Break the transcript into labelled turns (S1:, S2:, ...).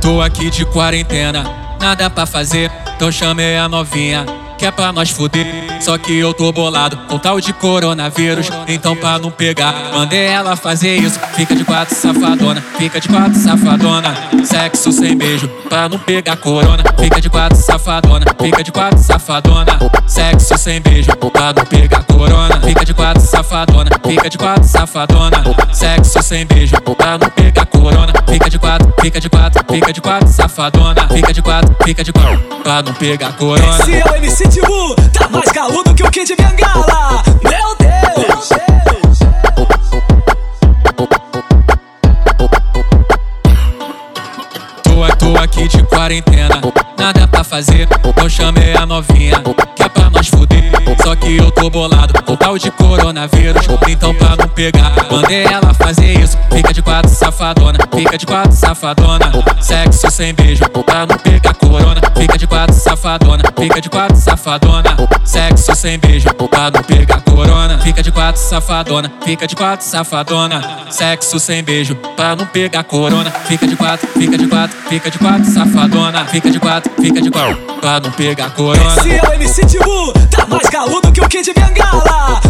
S1: Tô, aqui de quarentena, nada pra fazer, então chamei a novinha que é pra nós fuder. Só que eu tô bolado com tal de coronavírus, então pra não pegar, mandei ela fazer isso. Fica de quatro safadona, fica de quatro safadona. Sexo sem beijo, pra não pegar corona. Fica de quatro safadona, fica de quatro safadona. Sexo sem beijo, pra não pegar corona. Fica de quatro safadona, fica de quatro safadona. Sexo sem beijo, pra não pegar corona. Fica de quatro, fica de quatro, safadona. Fica de quatro, fica de quatro, pra não pegar corona.
S2: Esse é o MC Tibu, tá mais caludo que o Kid Bengala. Meu Deus!
S1: Tô, tô aqui de quarentena, nada pra fazer, então chamei a novinha, é pra nós fuder. Só que eu tô bolado com tal de coronavírus, então pra não pegar, mandei ela fazer isso. Fica de quatro safadona, fica de quatro safadona. Sexo sem beijo, pra não pegar corona. Safadona, fica de quatro safadona. Sexo sem beijo, pra não pegar corona. Fica de quatro safadona, fica de quatro safadona. Sexo sem beijo, pra não pegar corona. Fica de quatro, fica de quatro, fica de quatro safadona. Fica de quatro, fica de quatro, pra não pegar corona.
S2: Esse é o MC Tibu, tá mais caludo que o Kid Bengala.